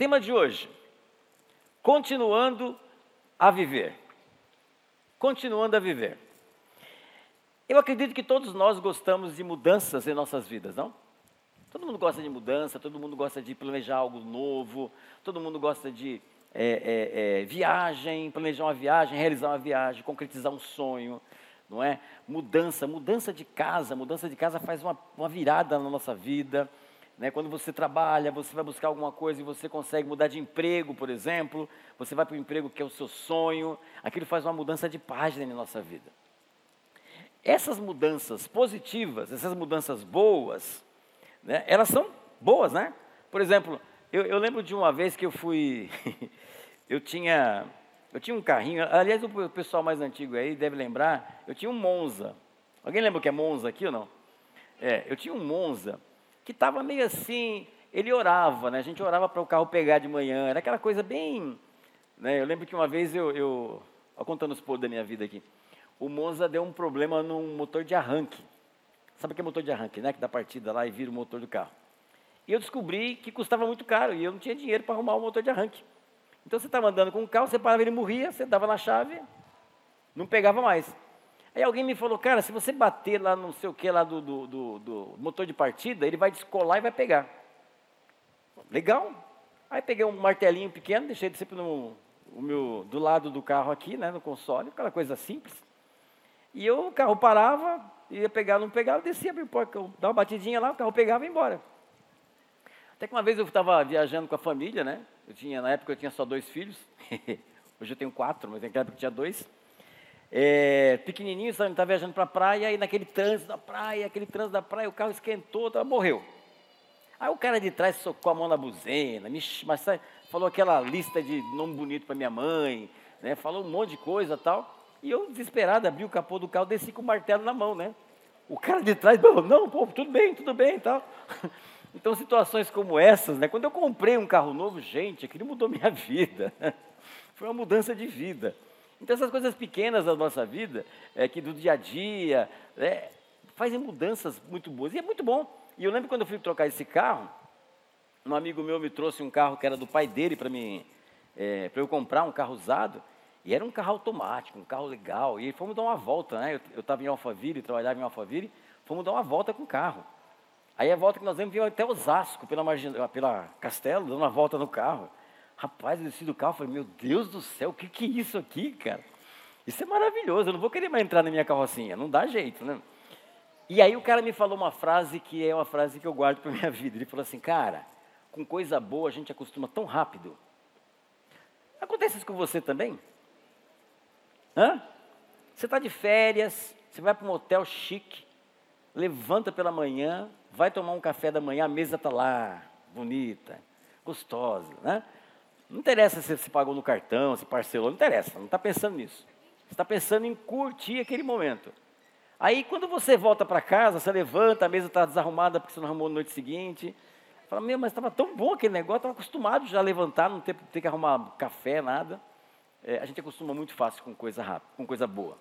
Tema de hoje: continuando a viver. Continuando a viver. Eu acredito que todos nós gostamos de mudanças em nossas vidas, não? Todo mundo gosta de mudança, todo mundo gosta de planejar algo novo, todo mundo gosta de é, é, é, viagem, planejar uma viagem, realizar uma viagem, concretizar um sonho, não é? Mudança, mudança de casa, mudança de casa faz uma, uma virada na nossa vida. Né? Quando você trabalha, você vai buscar alguma coisa e você consegue mudar de emprego, por exemplo, você vai para o emprego que é o seu sonho, aquilo faz uma mudança de página na nossa vida. Essas mudanças positivas, essas mudanças boas, né? elas são boas, né? Por exemplo, eu, eu lembro de uma vez que eu fui, eu tinha, eu tinha um carrinho, aliás, o pessoal mais antigo aí deve lembrar, eu tinha um Monza. Alguém lembra o que é Monza aqui ou não? É, eu tinha um Monza que estava meio assim, ele orava, né? A gente orava para o carro pegar de manhã, era aquela coisa bem, né? Eu lembro que uma vez eu, eu contando os podres da minha vida aqui, o Monza deu um problema num motor de arranque. Sabe o que é motor de arranque, né? Que dá partida lá e vira o motor do carro. E eu descobri que custava muito caro e eu não tinha dinheiro para arrumar o motor de arranque. Então você estava andando com o carro, você parava, ele morria, você dava na chave, não pegava mais. Aí alguém me falou, cara, se você bater lá não sei o que lá do, do, do, do motor de partida, ele vai descolar e vai pegar. Legal. Aí peguei um martelinho pequeno, deixei sempre no, o meu, do lado do carro aqui, né, no console, aquela coisa simples. E eu, o carro parava, ia pegar, não pegava, descia, dava uma batidinha lá, o carro pegava e ia embora. Até que uma vez eu estava viajando com a família, né? Eu tinha, na época eu tinha só dois filhos. Hoje eu tenho quatro, mas naquela época eu tinha dois. É, pequenininho, estava viajando para a praia, e naquele trânsito da praia, aquele trânsito da praia, o carro esquentou, tá, morreu. Aí o cara de trás socou a mão na buzena, me, mas, falou aquela lista de nome bonito para minha mãe, né, falou um monte de coisa tal. E eu, desesperado, abri o capô do carro, desci com o martelo na mão, né? O cara de trás, não, pô, tudo bem, tudo bem e tal. Então, situações como essas, né? Quando eu comprei um carro novo, gente, aquilo mudou minha vida. Foi uma mudança de vida. Então, essas coisas pequenas da nossa vida, é, que do dia a dia, é, fazem mudanças muito boas. E é muito bom. E eu lembro quando eu fui trocar esse carro, um amigo meu me trouxe um carro que era do pai dele para é, para eu comprar um carro usado. E era um carro automático, um carro legal. E fomos dar uma volta, né? Eu estava em Alphaville, trabalhava em Alphaville, fomos dar uma volta com o carro. Aí a volta que nós vimos, veio até Osasco, pela, margin... pela Castelo, dando uma volta no carro. Rapaz, eu desci do carro e falei, meu Deus do céu, o que, que é isso aqui, cara? Isso é maravilhoso, eu não vou querer mais entrar na minha carrocinha, não dá jeito, né? E aí o cara me falou uma frase que é uma frase que eu guardo para minha vida. Ele falou assim, cara, com coisa boa a gente acostuma tão rápido. Acontece isso com você também? Hã? Você está de férias, você vai para um hotel chique, levanta pela manhã, vai tomar um café da manhã, a mesa está lá, bonita, gostosa, né? Não interessa se você pagou no cartão, se parcelou, não interessa, não está pensando nisso. Você está pensando em curtir aquele momento. Aí quando você volta para casa, você levanta, a mesa está desarrumada porque você não arrumou na noite seguinte. Fala, meu, mas estava tão bom aquele negócio, estava acostumado já a levantar, não ter, ter que arrumar café, nada. É, a gente acostuma muito fácil com coisa rápida, com coisa boa.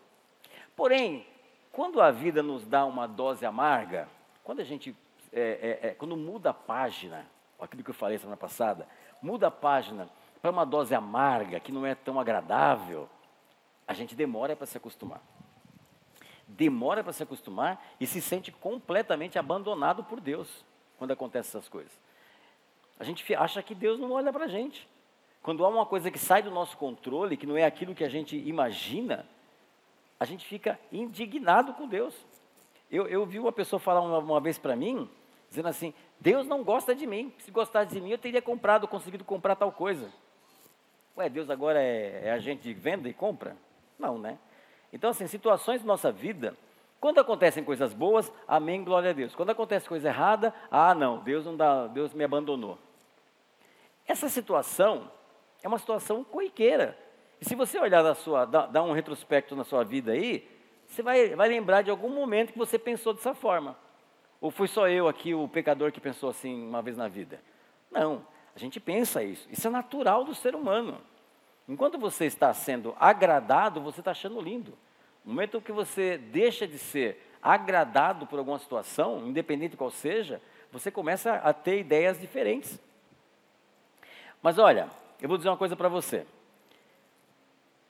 Porém, quando a vida nos dá uma dose amarga, quando a gente, é, é, é, quando muda a página, aquilo que eu falei semana passada, muda a página para uma dose amarga, que não é tão agradável, a gente demora para se acostumar. Demora para se acostumar e se sente completamente abandonado por Deus quando acontecem essas coisas. A gente acha que Deus não olha para a gente. Quando há uma coisa que sai do nosso controle, que não é aquilo que a gente imagina, a gente fica indignado com Deus. Eu, eu vi uma pessoa falar uma, uma vez para mim, dizendo assim: Deus não gosta de mim. Se gostasse de mim, eu teria comprado, conseguido comprar tal coisa. Ué, Deus agora é, é agente de venda e compra? Não, né? Então, assim, situações da nossa vida, quando acontecem coisas boas, amém, glória a Deus. Quando acontece coisa errada, ah, não, Deus não dá, Deus me abandonou. Essa situação é uma situação corriqueira. E se você olhar da sua, dar um retrospecto na sua vida aí, você vai, vai lembrar de algum momento que você pensou dessa forma. Ou fui só eu aqui, o pecador, que pensou assim uma vez na vida? Não, a gente pensa isso. Isso é natural do ser humano. Enquanto você está sendo agradado, você está achando lindo. No momento que você deixa de ser agradado por alguma situação, independente qual seja, você começa a ter ideias diferentes. Mas olha, eu vou dizer uma coisa para você.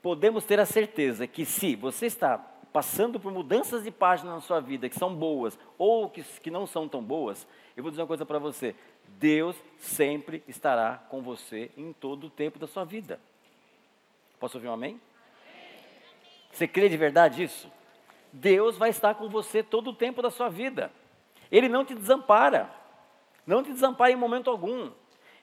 Podemos ter a certeza que se você está passando por mudanças de página na sua vida que são boas ou que, que não são tão boas, eu vou dizer uma coisa para você: Deus sempre estará com você em todo o tempo da sua vida. Posso ouvir um amém? Você crê de verdade isso? Deus vai estar com você todo o tempo da sua vida. Ele não te desampara. Não te desampara em momento algum.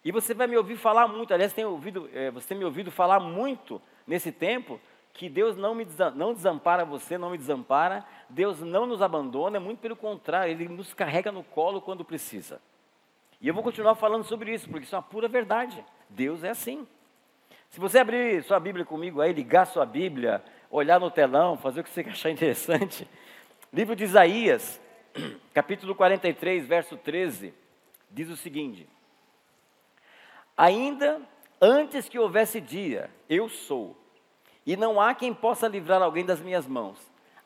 E você vai me ouvir falar muito, aliás, tem ouvido, é, você tem me ouvido falar muito nesse tempo que Deus não, me não desampara você, não me desampara, Deus não nos abandona, muito pelo contrário, Ele nos carrega no colo quando precisa. E eu vou continuar falando sobre isso, porque isso é uma pura verdade. Deus é assim. Se você abrir sua Bíblia comigo aí, ligar sua Bíblia, olhar no telão, fazer o que você achar interessante. Livro de Isaías, capítulo 43, verso 13, diz o seguinte: Ainda antes que houvesse dia, eu sou, e não há quem possa livrar alguém das minhas mãos.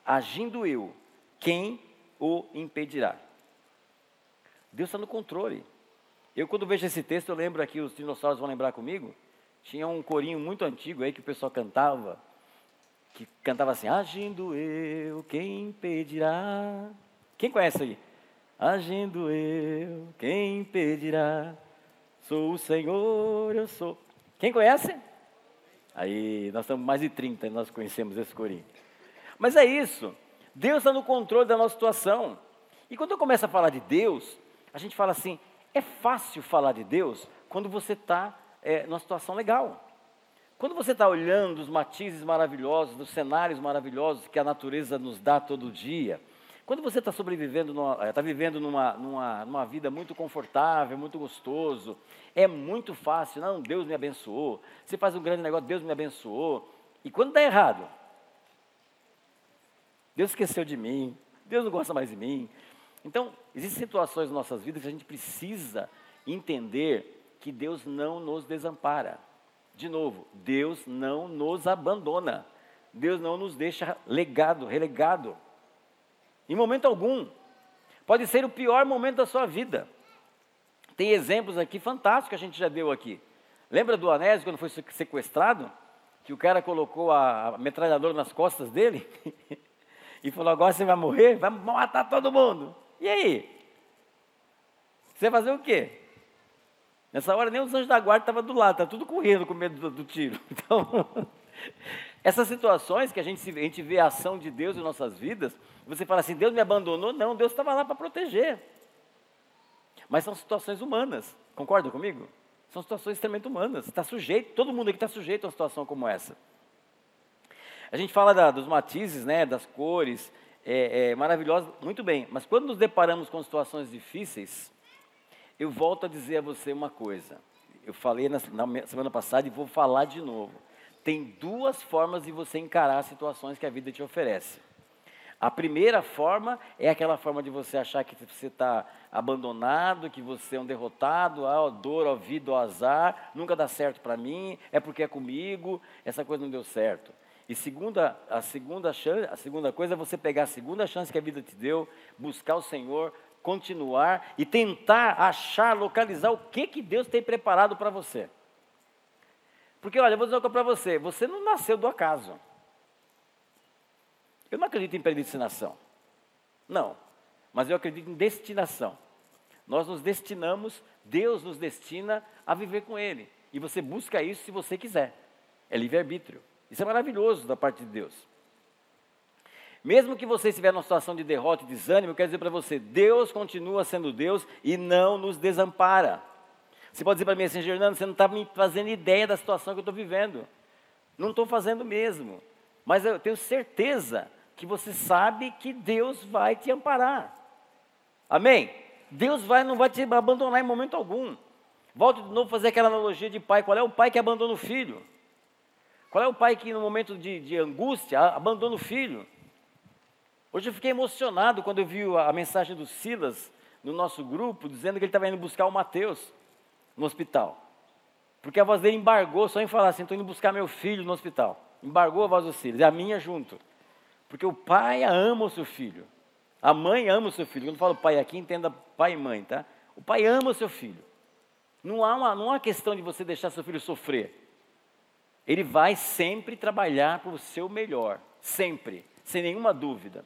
Agindo eu, quem o impedirá? Deus está no controle. Eu, quando vejo esse texto, eu lembro aqui, os dinossauros vão lembrar comigo, tinha um corinho muito antigo aí que o pessoal cantava, que cantava assim: Agindo eu, quem impedirá? Quem conhece aí? Agindo eu, quem impedirá? Sou o Senhor, eu sou. Quem conhece? Aí, nós estamos mais de 30 e nós conhecemos esse corinho. Mas é isso. Deus está no controle da nossa situação. E quando eu começo a falar de Deus, a gente fala assim: é fácil falar de Deus quando você está é, numa situação legal. Quando você está olhando os matizes maravilhosos, dos cenários maravilhosos que a natureza nos dá todo dia, quando você está sobrevivendo, está vivendo numa, numa, numa vida muito confortável, muito gostoso, é muito fácil, não, Deus me abençoou. Você faz um grande negócio, Deus me abençoou. E quando dá errado, Deus esqueceu de mim, Deus não gosta mais de mim. Então, existem situações nas nossas vidas que a gente precisa entender que Deus não nos desampara. De novo, Deus não nos abandona. Deus não nos deixa legado, relegado. Em momento algum. Pode ser o pior momento da sua vida. Tem exemplos aqui fantásticos que a gente já deu aqui. Lembra do Anésio quando foi sequestrado? Que o cara colocou a metralhadora nas costas dele e falou: Agora você vai morrer, vai matar todo mundo. E aí? Você vai fazer o quê? Nessa hora nem os anjos da guarda estavam do lado, tá tudo correndo com medo do, do tiro. Então, essas situações que a gente, a gente vê a ação de Deus em nossas vidas, você fala assim, Deus me abandonou? Não, Deus estava lá para proteger. Mas são situações humanas, concorda comigo? São situações extremamente humanas. Está sujeito, todo mundo aqui está sujeito a uma situação como essa. A gente fala da, dos matizes, né, das cores, é, é maravilhoso, muito bem. Mas quando nos deparamos com situações difíceis, eu volto a dizer a você uma coisa. Eu falei na, na semana passada e vou falar de novo. Tem duas formas de você encarar as situações que a vida te oferece. A primeira forma é aquela forma de você achar que você está abandonado, que você é um derrotado, ah, dor, ó vida, azar, nunca dá certo para mim, é porque é comigo, essa coisa não deu certo. E segunda, a, segunda chance, a segunda coisa é você pegar a segunda chance que a vida te deu, buscar o Senhor, continuar e tentar achar, localizar o que, que Deus tem preparado para você. Porque, olha, eu vou dizer uma coisa para você: você não nasceu do acaso. Eu não acredito em predestinação. Não. Mas eu acredito em destinação. Nós nos destinamos, Deus nos destina a viver com Ele. E você busca isso se você quiser. É livre-arbítrio. Isso é maravilhoso da parte de Deus. Mesmo que você estiver numa situação de derrota e desânimo, eu quero dizer para você: Deus continua sendo Deus e não nos desampara. Você pode dizer para mim assim, Fernando, você não está me fazendo ideia da situação que eu estou vivendo. Não estou fazendo mesmo. Mas eu tenho certeza que você sabe que Deus vai te amparar. Amém? Deus vai, não vai te abandonar em momento algum. Volto de novo a fazer aquela analogia de pai. Qual é o pai que abandona o filho? Qual é o pai que no momento de, de angústia abandona o filho? Hoje eu fiquei emocionado quando eu vi a mensagem do Silas no nosso grupo, dizendo que ele estava indo buscar o Mateus no hospital. Porque a voz dele embargou só em falar assim: estou indo buscar meu filho no hospital. Embargou a voz do Silas, e a minha junto. Porque o pai ama o seu filho. A mãe ama o seu filho. Quando eu falo pai aqui, entenda pai e mãe, tá? O pai ama o seu filho. Não há, uma, não há questão de você deixar seu filho sofrer. Ele vai sempre trabalhar para o seu melhor, sempre, sem nenhuma dúvida.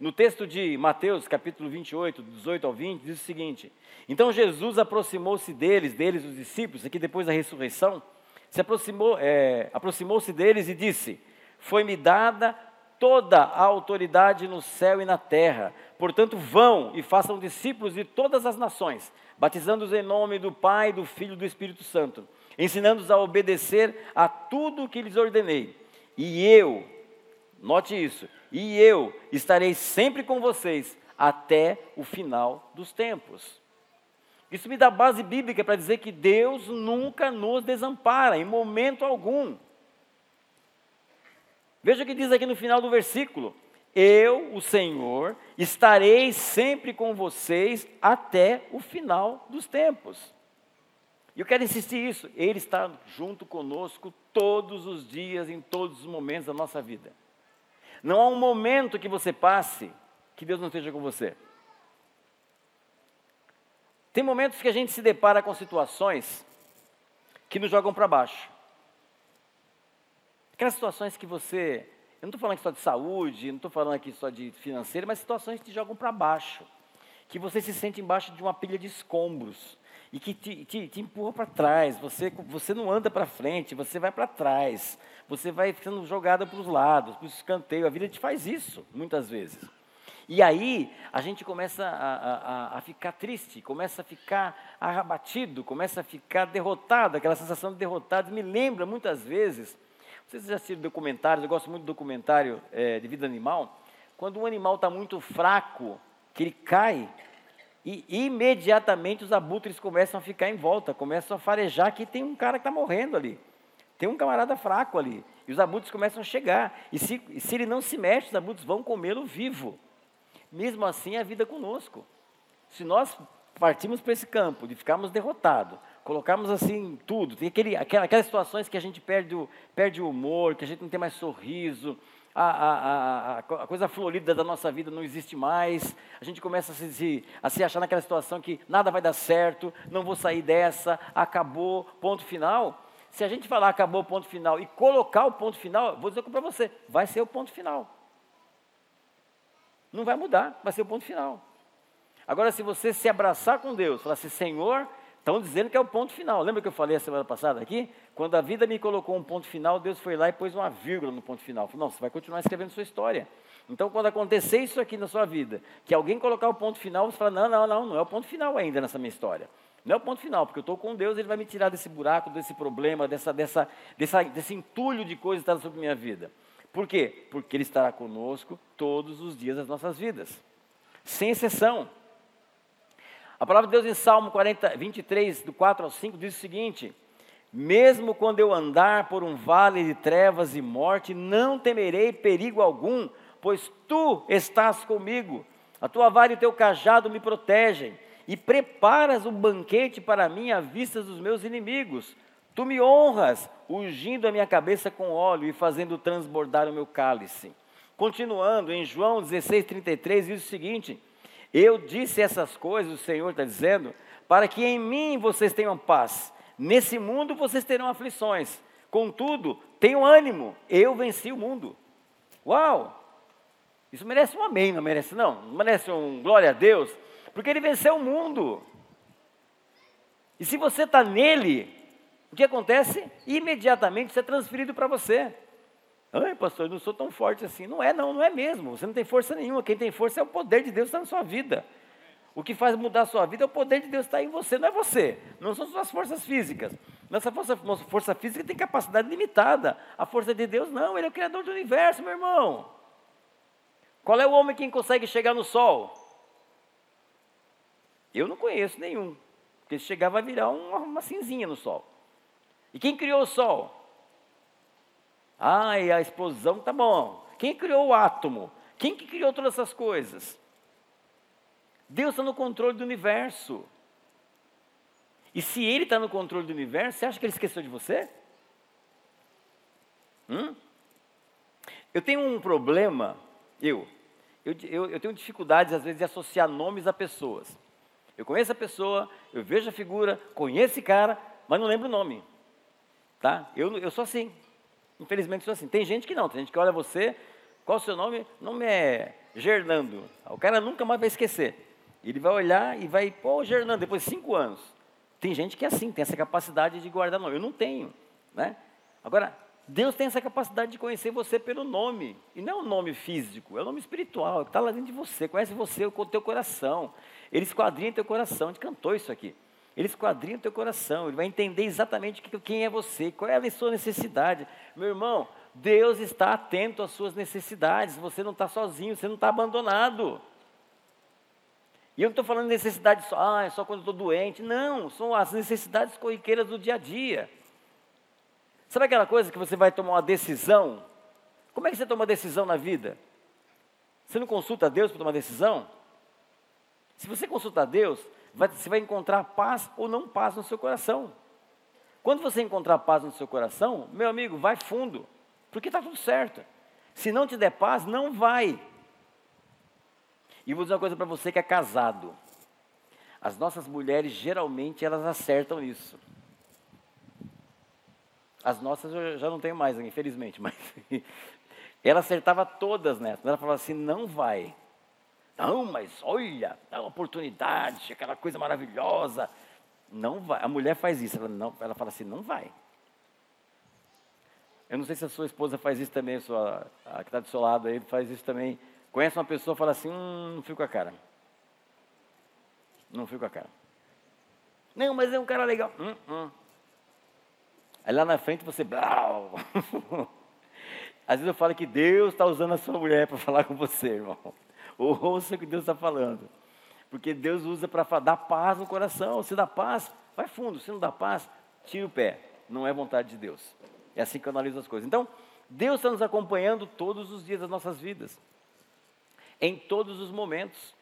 No texto de Mateus, capítulo 28, 18 ao 20, diz o seguinte: Então Jesus aproximou-se deles, deles, os discípulos, aqui depois da ressurreição, se aproximou, é, aproximou-se deles e disse: Foi-me dada toda a autoridade no céu e na terra. Portanto, vão e façam discípulos de todas as nações, batizando-os em nome do Pai, do Filho e do Espírito Santo, ensinando-os a obedecer a tudo o que lhes ordenei. E eu, note isso, e eu estarei sempre com vocês até o final dos tempos. Isso me dá base bíblica para dizer que Deus nunca nos desampara, em momento algum. Veja o que diz aqui no final do versículo: Eu, o Senhor, estarei sempre com vocês até o final dos tempos. E eu quero insistir isso, Ele está junto conosco todos os dias, em todos os momentos da nossa vida. Não há um momento que você passe que Deus não esteja com você. Tem momentos que a gente se depara com situações que nos jogam para baixo. Aquelas situações que você. Eu não estou falando aqui só de saúde, não estou falando aqui só de financeiro, mas situações que te jogam para baixo. Que você se sente embaixo de uma pilha de escombros. E que te, te, te empurra para trás. Você, você não anda para frente, você vai para trás. Você vai sendo jogada para os lados, para o escanteio. A vida te faz isso, muitas vezes. E aí a gente começa a, a, a, ficar triste, começa a ficar abatido, começa a ficar derrotado, aquela sensação de derrotado me lembra muitas vezes vocês já assistiram documentários, eu gosto muito de documentário é, de vida animal. Quando um animal está muito fraco, que ele cai, e imediatamente os abutres começam a ficar em volta, começam a farejar que tem um cara que está morrendo ali. Tem um camarada fraco ali. E os abutres começam a chegar. E se, se ele não se mexe, os abutres vão comê-lo vivo. Mesmo assim, é a vida conosco. Se nós partimos para esse campo de ficarmos derrotados, colocarmos assim tudo. Tem aquele, aquelas situações que a gente perde o, perde o humor, que a gente não tem mais sorriso, a, a, a, coisa florida da nossa vida não existe mais, a gente começa a se, a se achar naquela situação que nada vai dar certo, não vou sair dessa, acabou, ponto final. Se a gente falar acabou, ponto final, e colocar o ponto final, vou dizer para você, vai ser o ponto final. Não vai mudar, vai ser o ponto final. Agora, se você se abraçar com Deus, falar assim, Senhor, Estão dizendo que é o ponto final. Lembra que eu falei a semana passada aqui? Quando a vida me colocou um ponto final, Deus foi lá e pôs uma vírgula no ponto final. Falou, não, você vai continuar escrevendo sua história. Então, quando acontecer isso aqui na sua vida, que alguém colocar o ponto final, você fala, não, não, não, não é o ponto final ainda nessa minha história. Não é o ponto final, porque eu estou com Deus, Ele vai me tirar desse buraco, desse problema, dessa, dessa, dessa, desse entulho de coisas que está sobre minha vida. Por quê? Porque Ele estará conosco todos os dias das nossas vidas. Sem exceção. A palavra de Deus em Salmo 40, 23, do 4 ao 5, diz o seguinte: Mesmo quando eu andar por um vale de trevas e morte, não temerei perigo algum, pois tu estás comigo. A tua vara e o teu cajado me protegem, e preparas um banquete para mim à vista dos meus inimigos. Tu me honras, ungindo a minha cabeça com óleo e fazendo transbordar o meu cálice. Continuando, em João 16, 33, diz o seguinte: eu disse essas coisas, o Senhor está dizendo, para que em mim vocês tenham paz. Nesse mundo vocês terão aflições. Contudo, tenham ânimo, eu venci o mundo. Uau! Isso merece um amém, não merece não? Não merece um glória a Deus? Porque ele venceu o mundo. E se você está nele, o que acontece? Imediatamente você é transferido para você. Ai, pastor, eu não sou tão forte assim. Não é, não, não é mesmo. Você não tem força nenhuma. Quem tem força é o poder de Deus que está na sua vida. O que faz mudar a sua vida é o poder de Deus que está em você, não é você. Não são suas forças físicas. Nossa força, nossa força física tem capacidade limitada. A força de Deus não, Ele é o Criador do universo, meu irmão. Qual é o homem que consegue chegar no sol? Eu não conheço nenhum. Porque se chegar vai virar uma, uma cinzinha no sol. E quem criou o sol? Ai, a explosão tá bom. Quem criou o átomo? Quem que criou todas essas coisas? Deus está no controle do universo. E se Ele está no controle do universo, você acha que Ele esqueceu de você? Hum? Eu tenho um problema, eu, eu, eu, eu tenho dificuldades às vezes de associar nomes a pessoas. Eu conheço a pessoa, eu vejo a figura, conheço esse cara, mas não lembro o nome. Tá? Eu, eu sou assim. Infelizmente sou assim. Tem gente que não, tem gente que olha você, qual o seu nome? Nome é Gernando. O cara nunca mais vai esquecer. Ele vai olhar e vai, pô, Gernando, depois de cinco anos. Tem gente que é assim, tem essa capacidade de guardar nome. Eu não tenho. Né? Agora, Deus tem essa capacidade de conhecer você pelo nome. E não é um nome físico, é um nome espiritual, está lá dentro de você, conhece você, o teu coração. Ele esquadrinha teu coração, a gente cantou isso aqui. Ele esquadrinha o teu coração, ele vai entender exatamente quem é você, qual é a sua necessidade. Meu irmão, Deus está atento às suas necessidades, você não está sozinho, você não está abandonado. E eu não estou falando de necessidade só, ah, é só quando estou doente. Não, são as necessidades corriqueiras do dia a dia. Sabe aquela coisa que você vai tomar uma decisão? Como é que você toma uma decisão na vida? Você não consulta a Deus para tomar decisão? Se você consultar a Deus, você vai encontrar paz ou não paz no seu coração. Quando você encontrar paz no seu coração, meu amigo, vai fundo, porque está tudo certo. Se não te der paz, não vai. E vou dizer uma coisa para você que é casado. As nossas mulheres, geralmente, elas acertam isso. As nossas eu já não tenho mais, infelizmente, mas ela acertava todas nessa. Ela falava assim: não vai. Não, mas olha, a oportunidade, aquela coisa maravilhosa. Não vai. A mulher faz isso. Ela, não, ela fala assim: não vai. Eu não sei se a sua esposa faz isso também, a, sua, a que está do seu lado aí faz isso também. Conhece uma pessoa e fala assim: hum, não fico com a cara. Não fico com a cara. Não, mas é um cara legal. Hum, hum. Aí lá na frente você. Às vezes eu falo que Deus está usando a sua mulher para falar com você, irmão. Ouça o que Deus está falando. Porque Deus usa para dar paz no coração. Se dá paz, vai fundo. Se não dá paz, tira o pé. Não é vontade de Deus. É assim que eu analiso as coisas. Então, Deus está nos acompanhando todos os dias das nossas vidas. Em todos os momentos.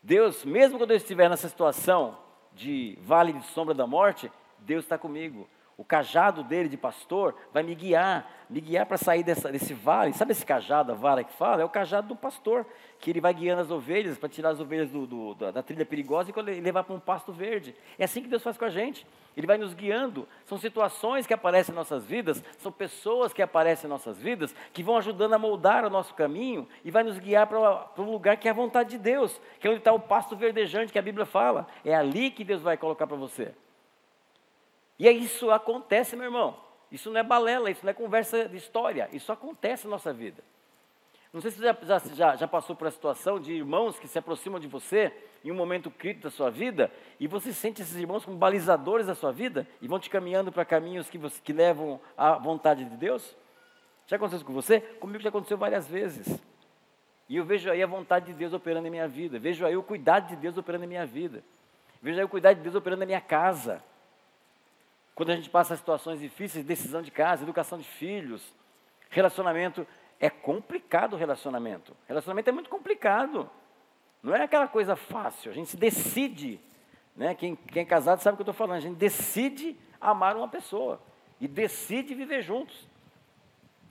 Deus, mesmo quando eu estiver nessa situação de vale de sombra da morte, Deus está comigo o cajado dele de pastor vai me guiar, me guiar para sair dessa, desse vale. Sabe esse cajado, a vara que fala? É o cajado do pastor, que ele vai guiando as ovelhas para tirar as ovelhas do, do, da, da, trilha perigosa e levar para um pasto verde. É assim que Deus faz com a gente. Ele vai nos guiando. São situações que aparecem em nossas vidas, são pessoas que aparecem em nossas vidas, que vão ajudando a moldar o nosso caminho e vai nos guiar para, um lugar que é a vontade de Deus, que é onde está o pasto verdejante que a Bíblia fala. É ali que Deus vai colocar para você. E isso acontece, meu irmão. Isso não é balela, isso não é conversa de história. Isso acontece na nossa vida. Não sei se você já, já, já passou por a situação de irmãos que se aproximam de você em um momento crítico da sua vida e você sente esses irmãos como balizadores da sua vida e vão te caminhando para caminhos que, você, que levam à vontade de Deus? Já aconteceu isso com você? Comigo já aconteceu várias vezes. E eu vejo aí a vontade de Deus operando em minha vida. Vejo aí o cuidado de Deus operando em minha vida. Vejo aí o cuidado de Deus operando na minha casa. Quando a gente passa situações difíceis, decisão de casa, educação de filhos, relacionamento, é complicado o relacionamento. Relacionamento é muito complicado. Não é aquela coisa fácil. A gente decide. Né? Quem, quem é casado sabe o que eu estou falando. A gente decide amar uma pessoa e decide viver juntos.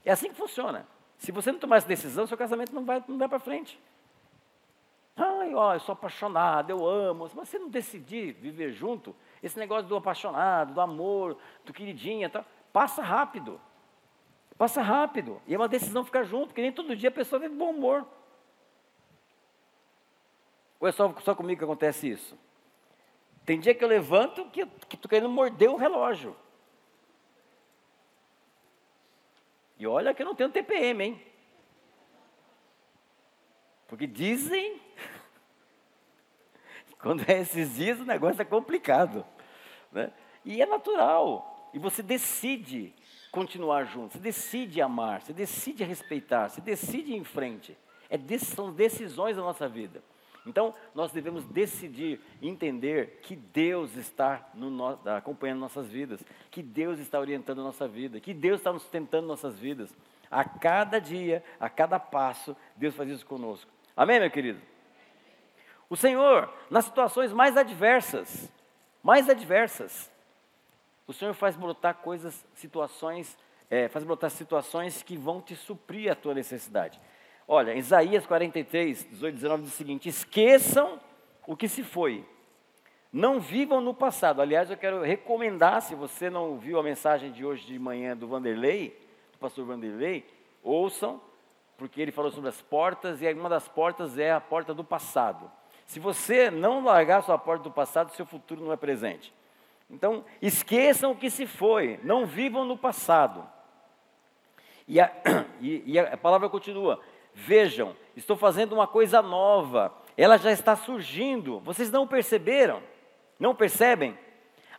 É assim que funciona. Se você não tomar essa decisão, seu casamento não vai, não vai para frente. Ai, ó, eu sou apaixonado, eu amo. Se você não decidir viver junto, esse negócio do apaixonado, do amor, do queridinha, tá, passa rápido. Passa rápido. E é uma decisão ficar junto, porque nem todo dia a pessoa tem bom humor. Ou é só, só comigo que acontece isso? Tem dia que eu levanto que estou querendo morder o relógio. E olha que eu não tenho TPM, hein? Porque dizem quando é esses dias, o negócio é complicado. Né? E é natural. E você decide continuar junto, você decide amar, você decide respeitar, você decide ir em frente. É, são decisões da nossa vida. Então, nós devemos decidir, entender que Deus está no, acompanhando nossas vidas, que Deus está orientando nossa vida, que Deus está nos tentando nossas vidas. A cada dia, a cada passo, Deus faz isso conosco. Amém, meu querido? O Senhor, nas situações mais adversas, mais adversas, o Senhor faz brotar coisas, situações, é, faz brotar situações que vão te suprir a tua necessidade. Olha, Isaías 43, 18, 19 diz o seguinte: esqueçam o que se foi. Não vivam no passado. Aliás, eu quero recomendar, se você não viu a mensagem de hoje de manhã do Vanderlei, do pastor Vanderlei, ouçam, porque ele falou sobre as portas, e uma das portas é a porta do passado. Se você não largar sua porta do passado, seu futuro não é presente. Então, esqueçam o que se foi, não vivam no passado. E a, e, e a palavra continua: vejam, estou fazendo uma coisa nova, ela já está surgindo, vocês não perceberam? Não percebem?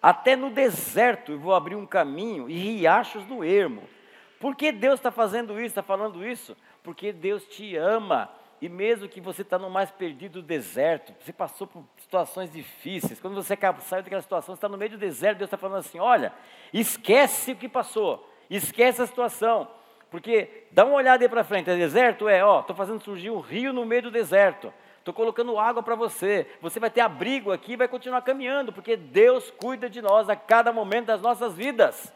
Até no deserto eu vou abrir um caminho e riachos no ermo. Por que Deus está fazendo isso, está falando isso? Porque Deus te ama. E mesmo que você está no mais perdido do deserto, você passou por situações difíceis, quando você saiu daquela situação, você está no meio do deserto, Deus está falando assim: olha, esquece o que passou, esquece a situação, porque dá uma olhada aí para frente, é deserto? É, ó, estou fazendo surgir um rio no meio do deserto, estou colocando água para você, você vai ter abrigo aqui e vai continuar caminhando, porque Deus cuida de nós a cada momento das nossas vidas.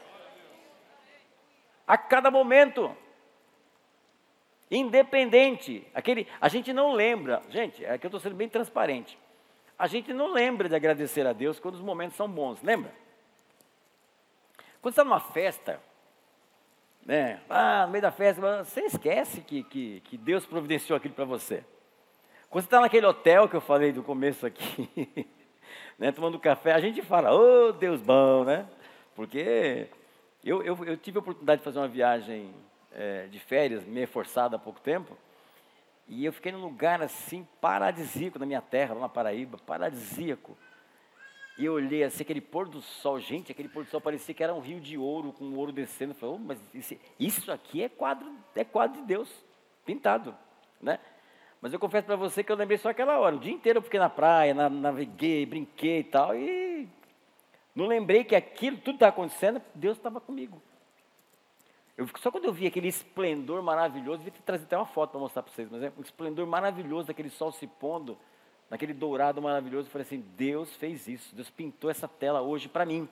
A cada momento independente. Aquele, a gente não lembra, gente, é que eu estou sendo bem transparente. A gente não lembra de agradecer a Deus quando os momentos são bons, lembra? Quando está numa festa, né? Ah, no meio da festa, você esquece que, que, que Deus providenciou aquilo para você. Quando você está naquele hotel que eu falei do começo aqui, né, tomando café, a gente fala, oh Deus bom, né? Porque eu, eu, eu tive a oportunidade de fazer uma viagem é, de férias, meio forçado há pouco tempo, e eu fiquei num lugar assim, paradisíaco na minha terra, lá na Paraíba, paradisíaco. E eu olhei assim, aquele pôr do sol, gente, aquele pôr do sol parecia que era um rio de ouro, com ouro descendo. Eu falei, oh, mas isso, aqui é quadro, é quadro de Deus, pintado, né? Mas eu confesso para você que eu lembrei só aquela hora. O dia inteiro eu fiquei na praia, na, naveguei, brinquei e tal, e não lembrei que aquilo, tudo estava acontecendo, Deus estava comigo. Eu, só quando eu vi aquele esplendor maravilhoso, devia ter trazido até uma foto para mostrar para vocês, mas é o esplendor maravilhoso daquele sol se pondo, naquele dourado maravilhoso, eu falei assim: Deus fez isso, Deus pintou essa tela hoje para mim.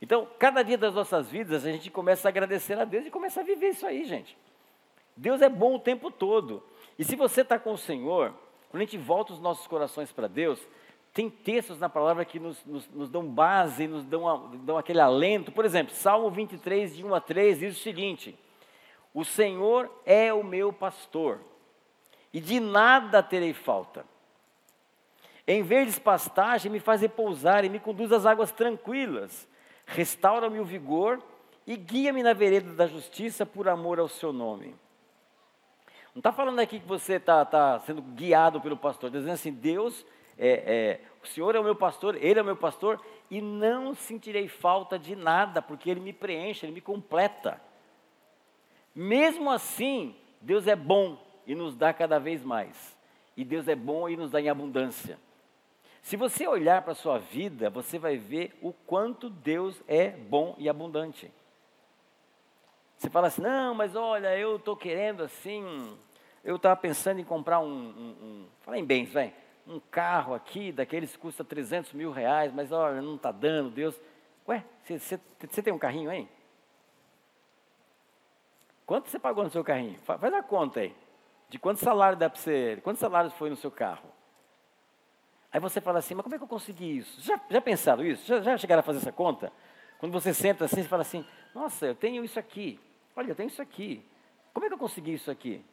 Então, cada dia das nossas vidas, a gente começa a agradecer a Deus e começa a viver isso aí, gente. Deus é bom o tempo todo. E se você está com o Senhor, quando a gente volta os nossos corações para Deus, tem textos na palavra que nos, nos, nos dão base, nos dão, dão aquele alento. Por exemplo, Salmo 23, de 1 a 3, diz o seguinte: O Senhor é o meu pastor, e de nada terei falta. Em verdes pastagem me faz repousar e me conduz às águas tranquilas. Restaura-me o vigor e guia-me na vereda da justiça por amor ao seu nome. Não está falando aqui que você está tá sendo guiado pelo pastor, está dizendo assim, Deus é, é, o Senhor é o meu pastor, Ele é o meu pastor, e não sentirei falta de nada, porque Ele me preenche, Ele me completa. Mesmo assim, Deus é bom e nos dá cada vez mais. E Deus é bom e nos dá em abundância. Se você olhar para a sua vida, você vai ver o quanto Deus é bom e abundante. Você fala assim, não, mas olha, eu estou querendo assim, eu estava pensando em comprar um, um, um fala em bens, vai, um carro aqui, daqueles que custa 300 mil reais, mas olha, não está dando, Deus. Ué, você tem um carrinho aí? Quanto você pagou no seu carrinho? Faz a conta aí. De quanto salário dá para você? Quantos salários foi no seu carro? Aí você fala assim, mas como é que eu consegui isso? Já, já pensaram isso? Já, já chegaram a fazer essa conta? Quando você senta assim, você fala assim, nossa, eu tenho isso aqui. Olha, eu tenho isso aqui. Como é que eu consegui isso aqui?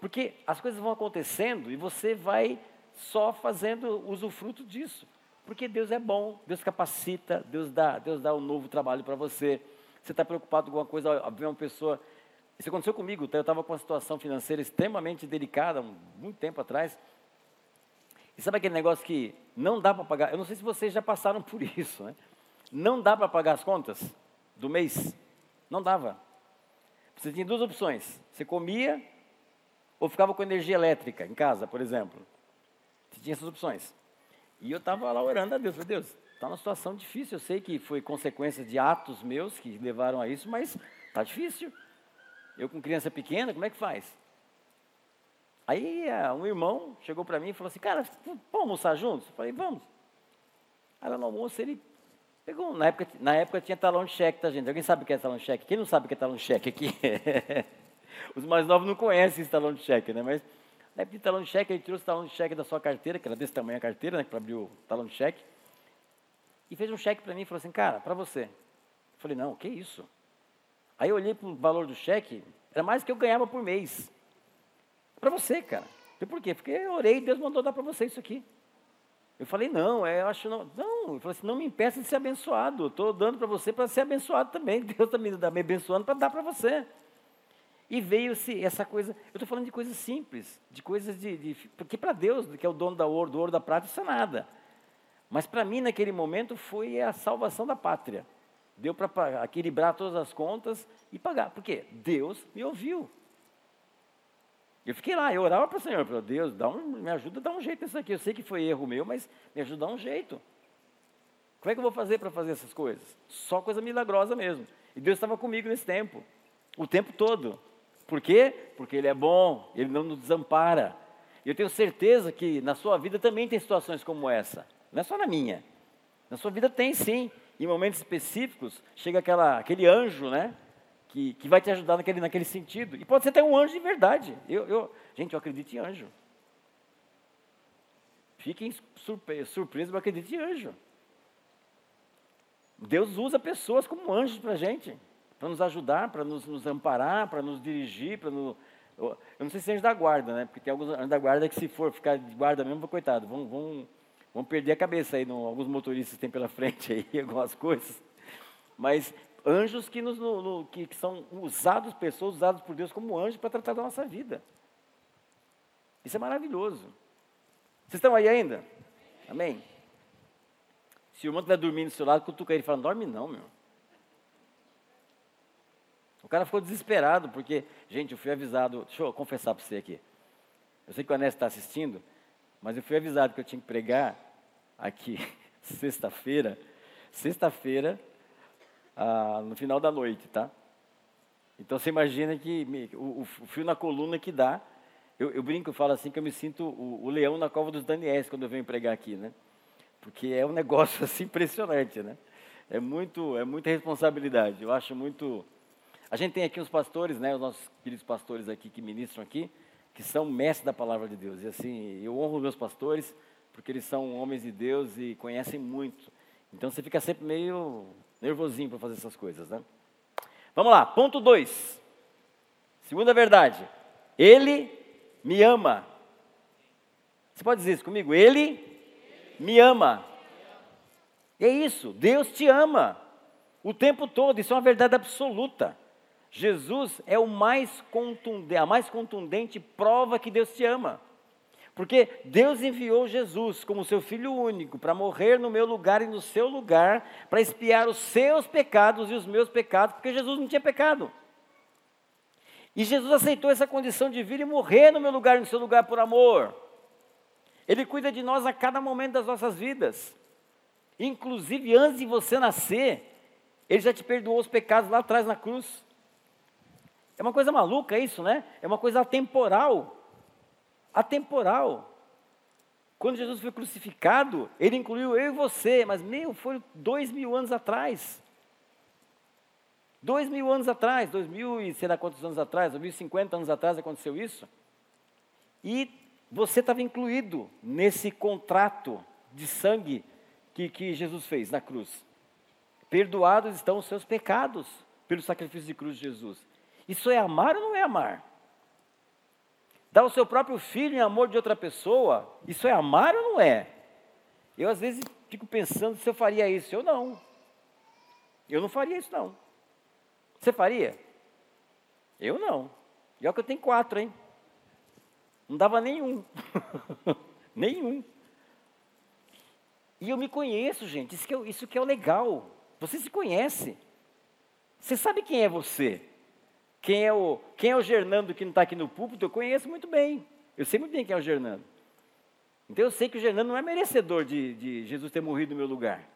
Porque as coisas vão acontecendo e você vai só fazendo usufruto disso. Porque Deus é bom, Deus capacita, Deus dá, Deus dá um novo trabalho para você. Você está preocupado com alguma coisa, ver uma pessoa. Isso aconteceu comigo, tá? eu estava com uma situação financeira extremamente delicada, muito tempo atrás. E sabe aquele negócio que não dá para pagar? Eu não sei se vocês já passaram por isso, né? Não dá para pagar as contas do mês. Não dava. Você tinha duas opções. Você comia ou ficava com energia elétrica em casa, por exemplo. Você tinha essas opções. E eu estava lá orando a Deus. Falei, Deus, está uma situação difícil. Eu sei que foi consequência de atos meus que levaram a isso, mas está difícil. Eu com criança pequena, como é que faz? Aí uh, um irmão chegou para mim e falou assim, cara, vamos almoçar juntos? Eu falei, vamos. Aí lá no almoço ele pegou, na época, na época tinha talão de cheque, tá gente? Alguém sabe o que é talão de cheque? Quem não sabe o que é talão de cheque aqui? Os mais novos não conhecem esse talão de cheque, né? Mas Aí pedi talão de cheque, ele trouxe o talão de cheque da sua carteira, que era desse tamanho a carteira, né, para abrir o talão de cheque. E fez um cheque para mim e falou assim, cara, para você. Eu falei, não, que isso? Aí eu olhei para o valor do cheque, era mais que eu ganhava por mês. Para você, cara. E por quê? Porque eu orei e Deus mandou dar para você isso aqui. Eu falei, não, é, eu acho não. Não, eu falei assim, não me impeça de ser abençoado. Estou dando para você para ser abençoado também. Deus está me, me abençoando para dar para você. E veio-se essa coisa, eu estou falando de coisas simples, de coisas de. de porque para Deus, que é o dono da ouro, do ouro da prata, isso é nada. Mas para mim, naquele momento, foi a salvação da pátria. Deu para equilibrar todas as contas e pagar. Por quê? Deus me ouviu. Eu fiquei lá, eu orava para o Senhor, para Deus, dá um, me ajuda a dar um jeito nisso aqui. Eu sei que foi erro meu, mas me ajuda a dar um jeito. Como é que eu vou fazer para fazer essas coisas? Só coisa milagrosa mesmo. E Deus estava comigo nesse tempo, o tempo todo. Por quê? Porque Ele é bom, Ele não nos desampara. Eu tenho certeza que na sua vida também tem situações como essa. Não é só na minha. Na sua vida tem sim. Em momentos específicos, chega aquela, aquele anjo, né? que, que vai te ajudar naquele, naquele sentido. E pode ser até um anjo de verdade. Eu, eu, gente, eu acredito em anjo. Fiquem surpresos, mas acredito em anjo. Deus usa pessoas como anjos para a gente, para nos ajudar, para nos, nos amparar, para nos dirigir, para nos, eu, não sei se é anjo da guarda, né? Porque tem alguns anjos da guarda que se for ficar de guarda mesmo, coitado, vão, vão, vão perder a cabeça aí, no, alguns motoristas têm pela frente aí algumas coisas. Mas anjos que, nos, no, no, que, que são usados, pessoas usadas por Deus como anjos para tratar da nossa vida. Isso é maravilhoso. Vocês estão aí ainda? Amém? Se o irmão estiver dormindo do seu lado, cutuca ele e fala, dorme não, meu. Cara ficou desesperado, porque, gente, eu fui avisado, deixa eu confessar para você aqui. Eu sei que o Anésio está assistindo, mas eu fui avisado que eu tinha que pregar aqui sexta-feira. Sexta-feira, ah, no final da noite, tá? Então você imagina que me, o, o, fio na coluna que dá. Eu, eu, brinco, eu falo assim que eu me sinto o, o, leão na cova dos Daniéis quando eu venho pregar aqui, né? Porque é um negócio assim impressionante, né? É muito, é muita responsabilidade. Eu acho muito. A gente tem aqui os pastores, né? Os nossos queridos pastores aqui que ministram aqui, que são mestres da palavra de Deus. E assim, eu honro meus pastores porque eles são homens de Deus e conhecem muito. Então você fica sempre meio nervosinho para fazer essas coisas, né? Vamos lá, ponto 2. Segunda verdade. Ele me ama. Você pode dizer isso comigo? Ele me ama. É isso, Deus te ama. O tempo todo, isso é uma verdade absoluta. Jesus é o mais contundente, a mais contundente prova que Deus te ama. Porque Deus enviou Jesus como seu filho único para morrer no meu lugar e no seu lugar, para expiar os seus pecados e os meus pecados, porque Jesus não tinha pecado. E Jesus aceitou essa condição de vir e morrer no meu lugar e no seu lugar por amor. Ele cuida de nós a cada momento das nossas vidas. Inclusive antes de você nascer, ele já te perdoou os pecados lá atrás na cruz. É uma coisa maluca isso, né? É uma coisa temporal atemporal. Quando Jesus foi crucificado, ele incluiu eu e você, mas meu, foi dois mil anos atrás. Dois mil anos atrás, dois mil e sei lá quantos anos atrás, dois mil e cinquenta anos atrás aconteceu isso. E você estava incluído nesse contrato de sangue que, que Jesus fez na cruz. Perdoados estão os seus pecados pelo sacrifício de cruz de Jesus. Isso é amar ou não é amar? Dar o seu próprio filho em amor de outra pessoa, isso é amar ou não é? Eu às vezes fico pensando se eu faria isso. Eu não. Eu não faria isso não. Você faria? Eu não. E olha que eu tenho quatro, hein? Não dava nenhum. nenhum. E eu me conheço, gente. Isso que, é, isso que é o legal. Você se conhece. Você sabe quem é você. Quem é o, quem é o Gernando que não está aqui no púlpito, eu conheço muito bem. Eu sei muito bem quem é o Gernando. Então eu sei que o Gernando não é merecedor de, de Jesus ter morrido no meu lugar.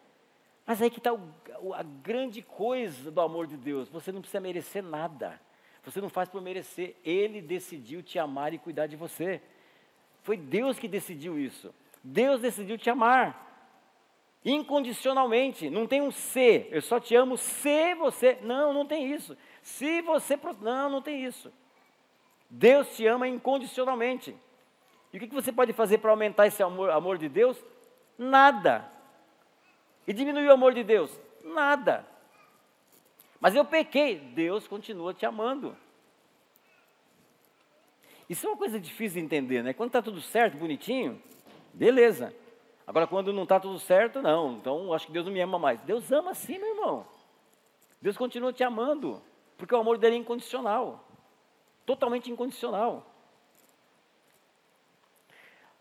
Mas aí que está a grande coisa do amor de Deus. Você não precisa merecer nada. Você não faz por merecer. Ele decidiu te amar e cuidar de você. Foi Deus que decidiu isso. Deus decidiu te amar. Incondicionalmente. Não tem um se. Eu só te amo se você. Não, não tem isso. Se você. Não, não tem isso. Deus te ama incondicionalmente. E o que você pode fazer para aumentar esse amor, amor de Deus? Nada. E diminuir o amor de Deus? Nada. Mas eu pequei, Deus continua te amando. Isso é uma coisa difícil de entender, né? Quando está tudo certo, bonitinho, beleza. Agora, quando não está tudo certo, não. Então, acho que Deus não me ama mais. Deus ama sim, meu irmão. Deus continua te amando, porque o amor dele é incondicional totalmente incondicional.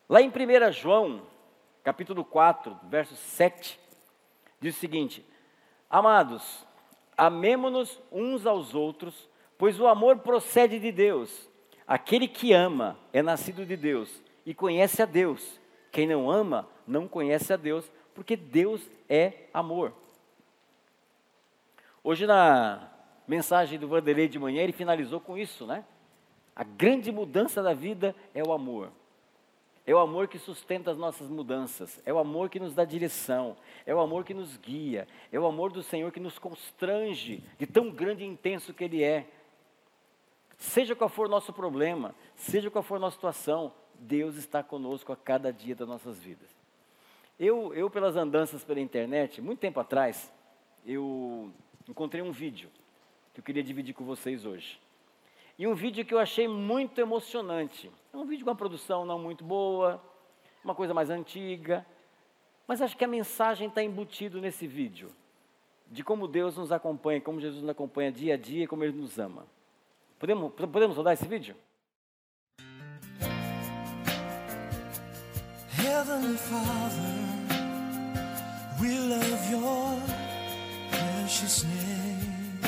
Lá em 1 João, capítulo 4, verso 7, diz o seguinte: Amados, amemo-nos uns aos outros, pois o amor procede de Deus. Aquele que ama é nascido de Deus e conhece a Deus. Quem não ama não conhece a Deus, porque Deus é amor. Hoje na mensagem do Vanderlei de manhã ele finalizou com isso, né? A grande mudança da vida é o amor. É o amor que sustenta as nossas mudanças, é o amor que nos dá direção, é o amor que nos guia, é o amor do Senhor que nos constrange de tão grande e intenso que Ele é. Seja qual for o nosso problema, seja qual for a nossa situação, Deus está conosco a cada dia das nossas vidas. Eu, eu pelas andanças pela internet, muito tempo atrás, eu encontrei um vídeo que eu queria dividir com vocês hoje. E um vídeo que eu achei muito emocionante. É um vídeo com uma produção não muito boa, uma coisa mais antiga. Mas acho que a mensagem está embutido nesse vídeo. De como Deus nos acompanha, como Jesus nos acompanha dia a dia, como Ele nos ama. Podemos, podemos rodar esse vídeo? Heavenly Father, we love your precious name.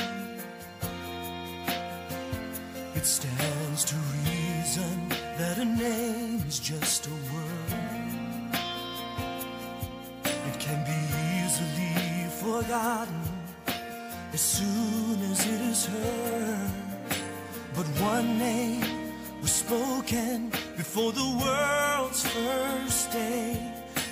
It stands to reason that a name is just a word. It can be easily forgotten as soon as it is heard. But one name was spoken before the world's first day,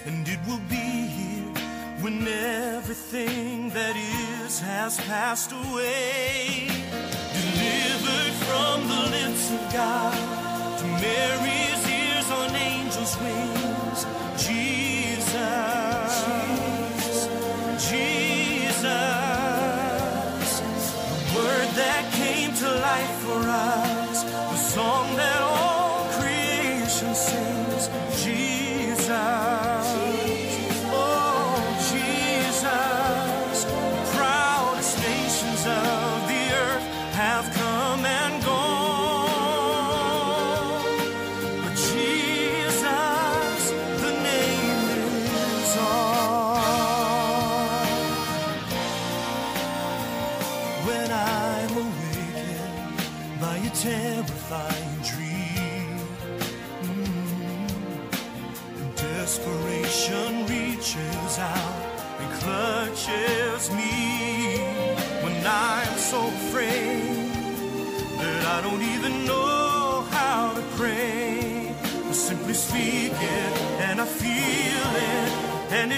and it will be here when everything that is has passed away delivered from the lips of God to Mary's ears on angels' wings. Jesus, Jesus, the word that came to life for us,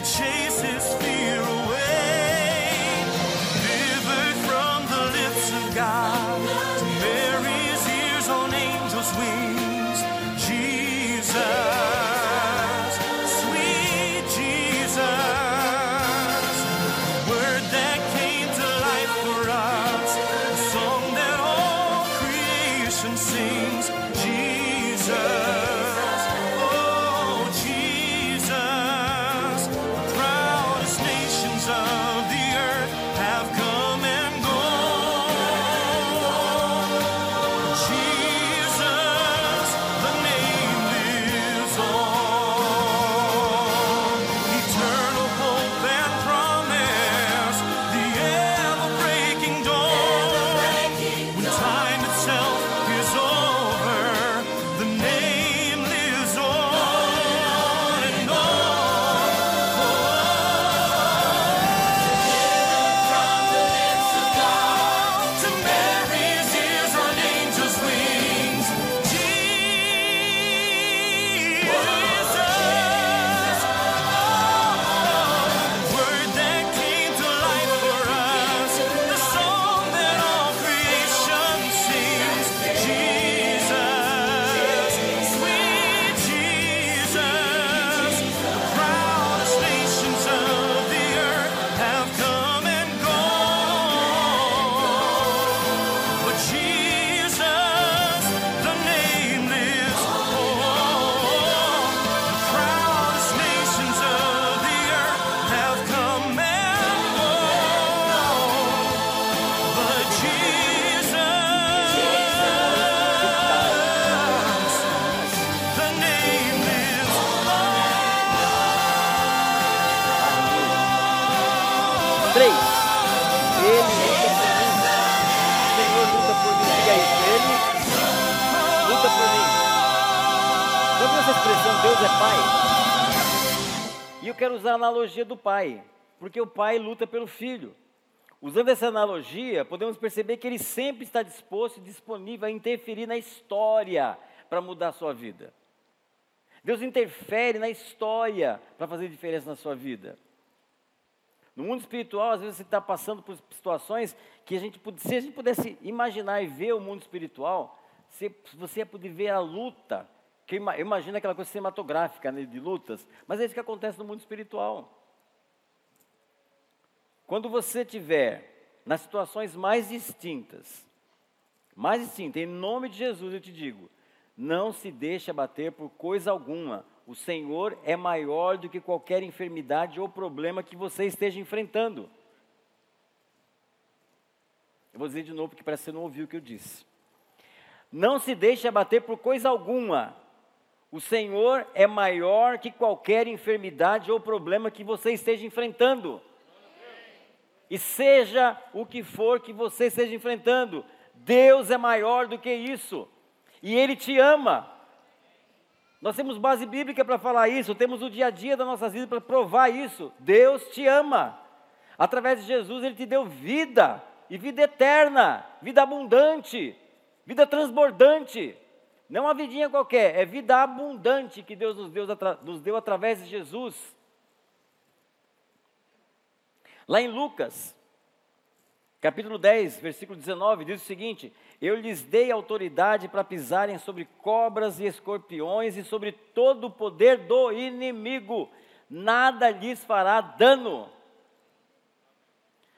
change. Analogia do Pai, porque o Pai luta pelo Filho. Usando essa analogia, podemos perceber que ele sempre está disposto e disponível a interferir na história para mudar a sua vida. Deus interfere na história para fazer diferença na sua vida. No mundo espiritual, às vezes você está passando por situações que a gente, se a gente pudesse imaginar e ver o mundo espiritual, você ia poder ver a luta, que eu imagino aquela coisa cinematográfica né, de lutas, mas é isso que acontece no mundo espiritual. Quando você tiver nas situações mais distintas, mais distintas, em nome de Jesus eu te digo, não se deixe abater por coisa alguma. O Senhor é maior do que qualquer enfermidade ou problema que você esteja enfrentando. Eu vou dizer de novo, porque parece que você não ouviu o que eu disse. Não se deixe abater por coisa alguma. O Senhor é maior que qualquer enfermidade ou problema que você esteja enfrentando. E seja o que for que você esteja enfrentando, Deus é maior do que isso e Ele te ama. Nós temos base bíblica para falar isso, temos o dia a dia das nossas vidas para provar isso. Deus te ama. Através de Jesus, Ele te deu vida, e vida eterna, vida abundante, vida transbordante. Não uma vidinha qualquer, é vida abundante que Deus nos deu, nos deu através de Jesus. Lá em Lucas, capítulo 10, versículo 19, diz o seguinte: eu lhes dei autoridade para pisarem sobre cobras e escorpiões e sobre todo o poder do inimigo, nada lhes fará dano.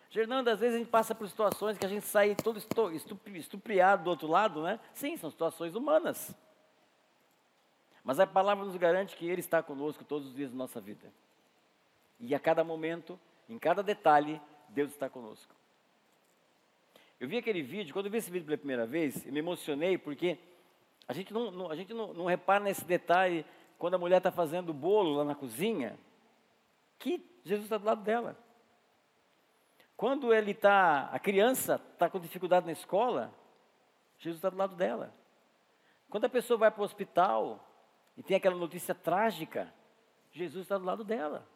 Fernando, às vezes a gente passa por situações que a gente sai todo estupriado do outro lado, né? Sim, são situações humanas. Mas a palavra nos garante que Ele está conosco todos os dias da nossa vida. E a cada momento, em cada detalhe, Deus está conosco. Eu vi aquele vídeo, quando eu vi esse vídeo pela primeira vez, eu me emocionei porque a gente não, não a gente não, não, repara nesse detalhe quando a mulher está fazendo o bolo lá na cozinha, que Jesus está do lado dela. Quando ele está, a criança está com dificuldade na escola, Jesus está do lado dela. Quando a pessoa vai para o hospital e tem aquela notícia trágica, Jesus está do lado dela.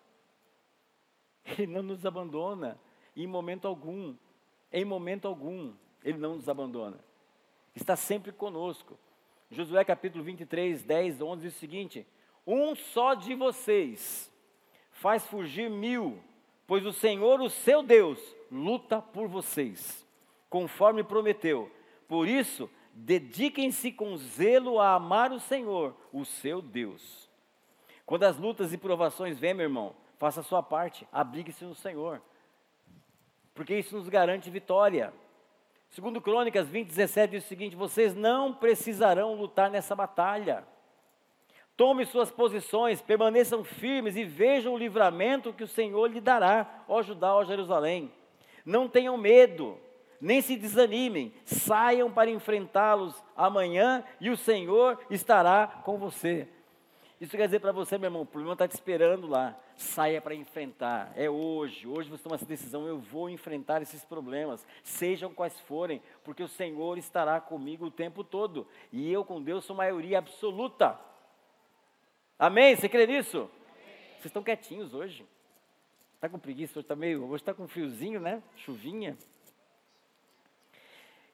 Ele não nos abandona em momento algum. Em momento algum, Ele não nos abandona. Está sempre conosco. Josué capítulo 23, 10, 11 diz o seguinte: Um só de vocês faz fugir mil, pois o Senhor, o seu Deus, luta por vocês, conforme prometeu. Por isso, dediquem-se com zelo a amar o Senhor, o seu Deus. Quando as lutas e provações vêm, meu irmão, faça a sua parte, abrigue-se no Senhor porque isso nos garante vitória. Segundo Crônicas 20, 17 diz o seguinte: vocês não precisarão lutar nessa batalha. Tome suas posições, permaneçam firmes e vejam o livramento que o Senhor lhe dará, ó Judá, ó Jerusalém. Não tenham medo, nem se desanimem, saiam para enfrentá-los amanhã e o Senhor estará com você. Isso quer dizer para você, meu irmão, o problema está te esperando lá. Saia para enfrentar. É hoje. Hoje você toma essa decisão. Eu vou enfrentar esses problemas, sejam quais forem, porque o Senhor estará comigo o tempo todo. E eu com Deus sou maioria absoluta. Amém? Você crê nisso? Vocês estão quietinhos hoje. Está com preguiça? Hoje está meio. Hoje está com friozinho, né? Chuvinha.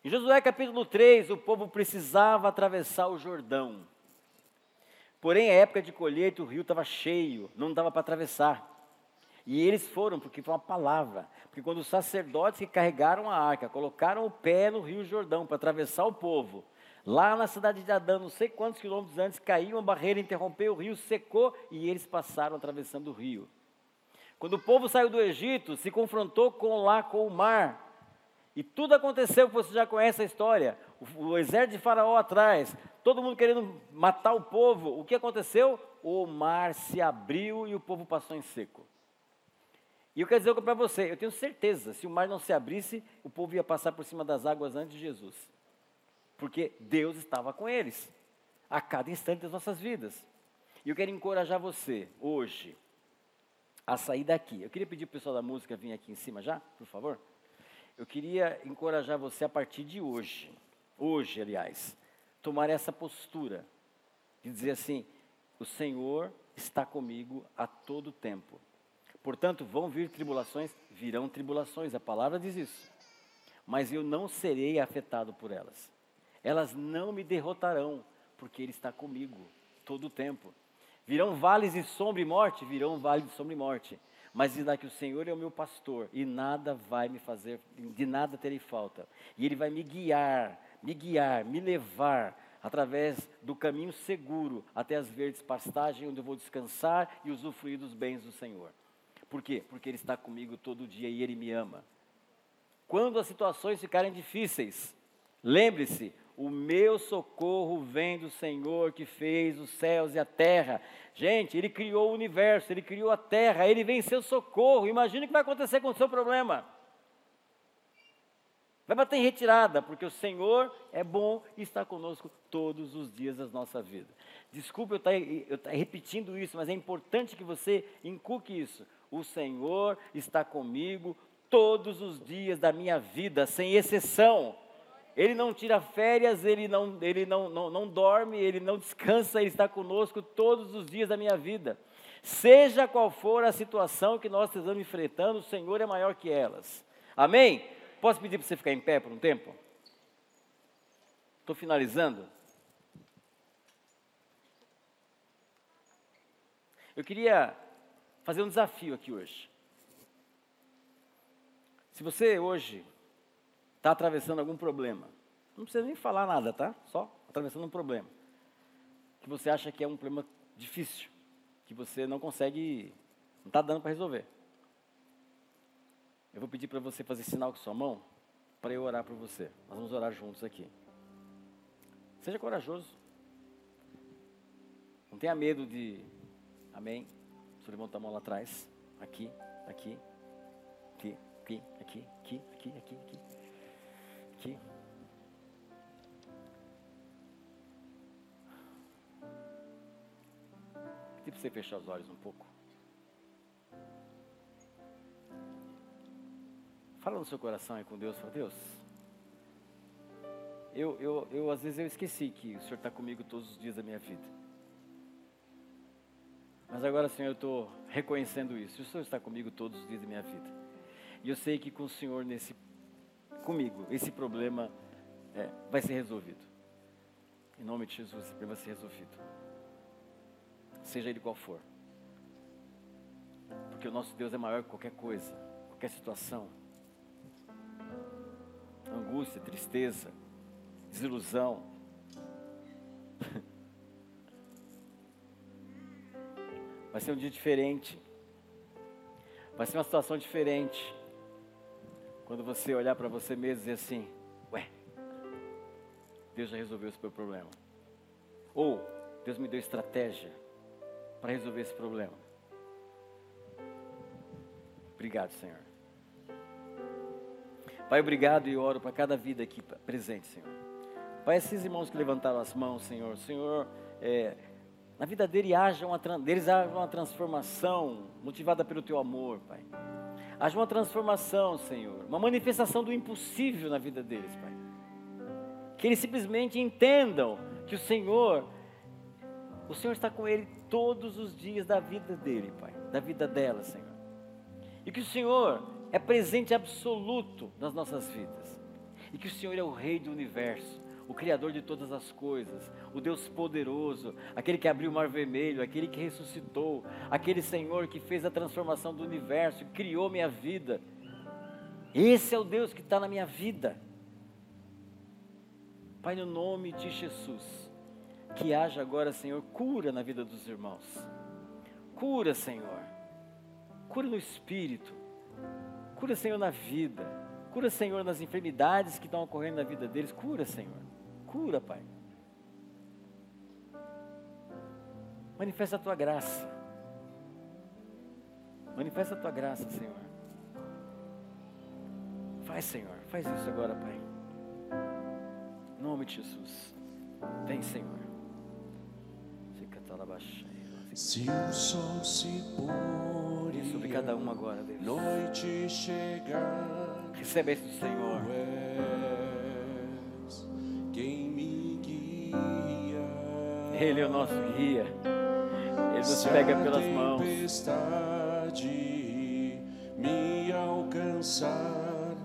Em Josué capítulo 3, o povo precisava atravessar o Jordão. Porém, a época de colheita, o rio estava cheio, não dava para atravessar. E eles foram, porque foi uma palavra. Porque quando os sacerdotes que carregaram a arca, colocaram o pé no rio Jordão para atravessar o povo, lá na cidade de Adão, não sei quantos quilômetros antes, caiu uma barreira, interrompeu o rio, secou e eles passaram atravessando o rio. Quando o povo saiu do Egito, se confrontou com lá com o mar. E tudo aconteceu, você já conhece a história. O, o exército de Faraó atrás, todo mundo querendo matar o povo. O que aconteceu? O mar se abriu e o povo passou em seco. E eu quero dizer para você, eu tenho certeza, se o mar não se abrisse, o povo ia passar por cima das águas antes de Jesus. Porque Deus estava com eles, a cada instante das nossas vidas. E eu quero encorajar você, hoje, a sair daqui. Eu queria pedir o pessoal da música vir aqui em cima já, por favor. Eu queria encorajar você a partir de hoje, hoje, aliás, tomar essa postura de dizer assim: o Senhor está comigo a todo tempo. Portanto, vão vir tribulações, virão tribulações, a palavra diz isso. Mas eu não serei afetado por elas. Elas não me derrotarão, porque Ele está comigo todo o tempo. Virão vales de sombra e morte, virão vales de sombra e morte. Mas dirá que o Senhor é o meu pastor e nada vai me fazer, de nada terei falta. E Ele vai me guiar, me guiar, me levar através do caminho seguro até as verdes pastagens, onde eu vou descansar e usufruir dos bens do Senhor. Por quê? Porque Ele está comigo todo dia e Ele me ama. Quando as situações ficarem difíceis, lembre-se: o meu socorro vem do Senhor que fez os céus e a terra. Gente, Ele criou o universo, Ele criou a terra, Ele vem seu socorro. Imagine o que vai acontecer com o seu problema. Vai bater em retirada, porque o Senhor é bom e está conosco todos os dias da nossa vida. Desculpa eu estar, eu estar repetindo isso, mas é importante que você inculque isso. O Senhor está comigo todos os dias da minha vida, sem exceção. Ele não tira férias, ele, não, ele não, não, não dorme, ele não descansa, ele está conosco todos os dias da minha vida. Seja qual for a situação que nós estamos enfrentando, o Senhor é maior que elas. Amém? Posso pedir para você ficar em pé por um tempo? Estou finalizando. Eu queria fazer um desafio aqui hoje. Se você hoje está atravessando algum problema, não precisa nem falar nada, tá? Só atravessando um problema. Que você acha que é um problema difícil, que você não consegue, não está dando para resolver. Eu vou pedir para você fazer sinal com sua mão para eu orar por você. Nós vamos orar juntos aqui. Seja corajoso. Não tenha medo de. Amém? O senhor levanta a mão lá atrás. Aqui, aqui, aqui, aqui, aqui, aqui, aqui, aqui. Aqui. Pedir para você fechar os olhos um pouco. Fala no seu coração aí com Deus, fala, Deus, eu, eu, eu às vezes eu esqueci que o Senhor está comigo todos os dias da minha vida. Mas agora, Senhor, eu estou reconhecendo isso. O Senhor está comigo todos os dias da minha vida. E eu sei que com o Senhor nesse, comigo, esse problema é, vai ser resolvido. Em nome de Jesus, esse problema vai ser resolvido. Seja ele qual for. Porque o nosso Deus é maior que qualquer coisa, qualquer situação angústia, tristeza, desilusão. Vai ser um dia diferente. Vai ser uma situação diferente. Quando você olhar para você mesmo e dizer assim: Ué, Deus já resolveu esse meu problema. Ou Deus me deu estratégia para resolver esse problema. Obrigado, Senhor. Pai, obrigado e oro para cada vida aqui presente, Senhor. Pai, esses irmãos que levantaram as mãos, Senhor, Senhor, é, na vida dele haja uma, deles haja uma transformação motivada pelo Teu amor, Pai. Haja uma transformação, Senhor, uma manifestação do impossível na vida deles, Pai. Que eles simplesmente entendam que o Senhor, o Senhor está com ele todos os dias da vida dele, Pai, da vida dela, Senhor. E que o Senhor é presente absoluto nas nossas vidas. E que o Senhor é o Rei do universo, o Criador de todas as coisas, o Deus poderoso, aquele que abriu o mar vermelho, aquele que ressuscitou, aquele Senhor que fez a transformação do universo, criou minha vida. Esse é o Deus que está na minha vida. Pai, no nome de Jesus, que haja agora, Senhor, cura na vida dos irmãos. Cura, Senhor. Cura no espírito Cura, Senhor, na vida. Cura, Senhor, nas enfermidades que estão ocorrendo na vida deles. Cura, Senhor. Cura, Pai. Manifesta a tua graça. Manifesta a tua graça, Senhor. Faz, Senhor. Faz isso agora, Pai. Em nome de Jesus. Vem, Senhor. Se o sol se pôr Isso sobre cada um agora, Deus. noite chegar, Recebe isso do Senhor. és quem me guia. Ele é o nosso guia. Ele nos pega pelas mãos. tempestade me alcançar,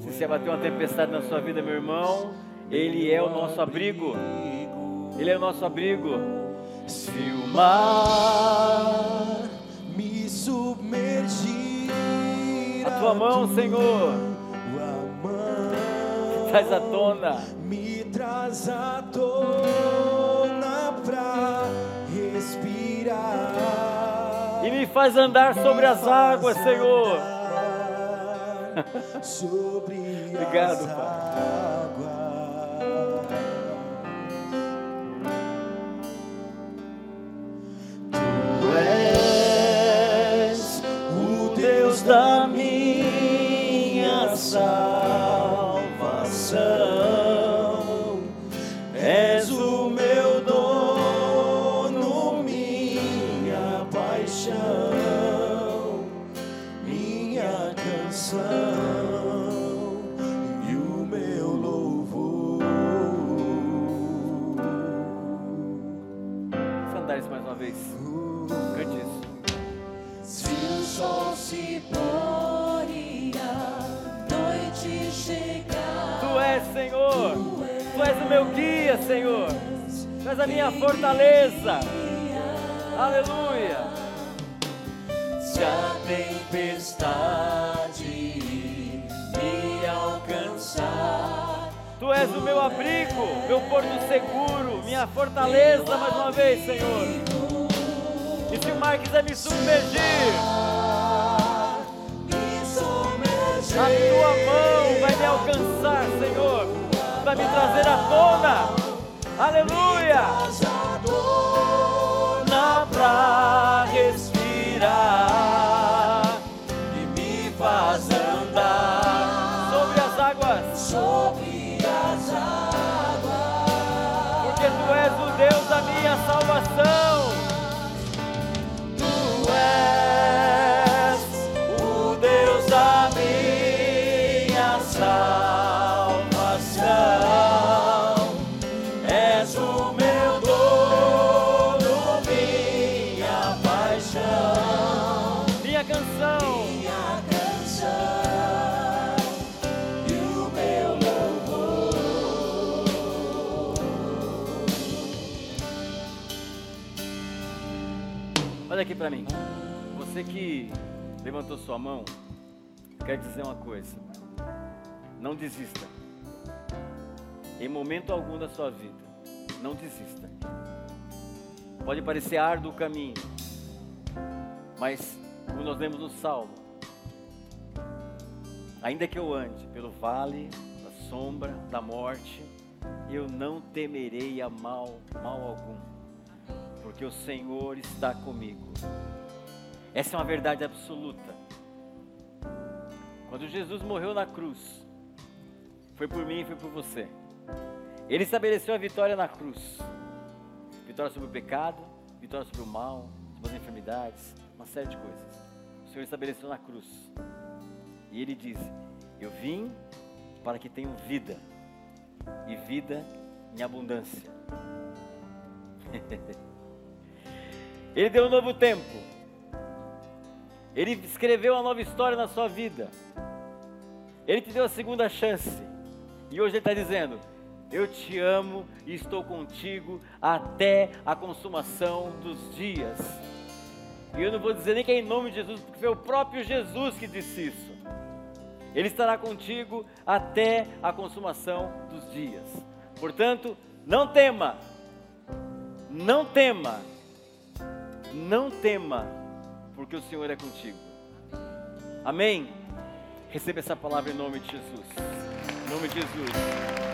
Se se abater uma tempestade na sua vida, meu irmão, Ele é o nosso abrigo. Ele é o nosso abrigo. Se o mar me submergir, A tua mão, Senhor, mão traz à tona. me traz à tona pra respirar. E me faz andar sobre as águas, Senhor. Sobre Obrigado, as Pai. Minha meu guia, Senhor. Tu és a minha fortaleza. Aleluia. Se a tempestade me alcançar, Tu és o meu abrigo, meu porto seguro, minha fortaleza, mais uma vez, Senhor. E se o mar quiser me submergir, a tua mão vai me alcançar. Vai me trazer à tona. Aleluia. Dona pra respirar e me faz andar Sobre as águas, sobre as águas. porque tu és o Deus da minha salvação. Levantou sua mão, quero dizer uma coisa. Não desista. Em momento algum da sua vida, não desista. Pode parecer árduo o caminho, mas como nós lemos no Salmo, ainda que eu ande pelo vale da sombra da morte, eu não temerei a mal, mal algum porque o Senhor está comigo. Essa é uma verdade absoluta. Quando Jesus morreu na cruz, foi por mim e foi por você. Ele estabeleceu a vitória na cruz. Vitória sobre o pecado, vitória sobre o mal, sobre as enfermidades, uma série de coisas. O Senhor estabeleceu na cruz. E ele diz: Eu vim para que tenham vida, e vida em abundância. Ele deu um novo tempo. Ele escreveu uma nova história na sua vida. Ele te deu a segunda chance. E hoje ele está dizendo: Eu te amo e estou contigo até a consumação dos dias. E eu não vou dizer nem que é em nome de Jesus, porque foi o próprio Jesus que disse isso. Ele estará contigo até a consumação dos dias. Portanto, não tema, não tema, não tema, porque o Senhor é contigo. Amém? Receba essa palavra em nome de Jesus. Em nome de Jesus.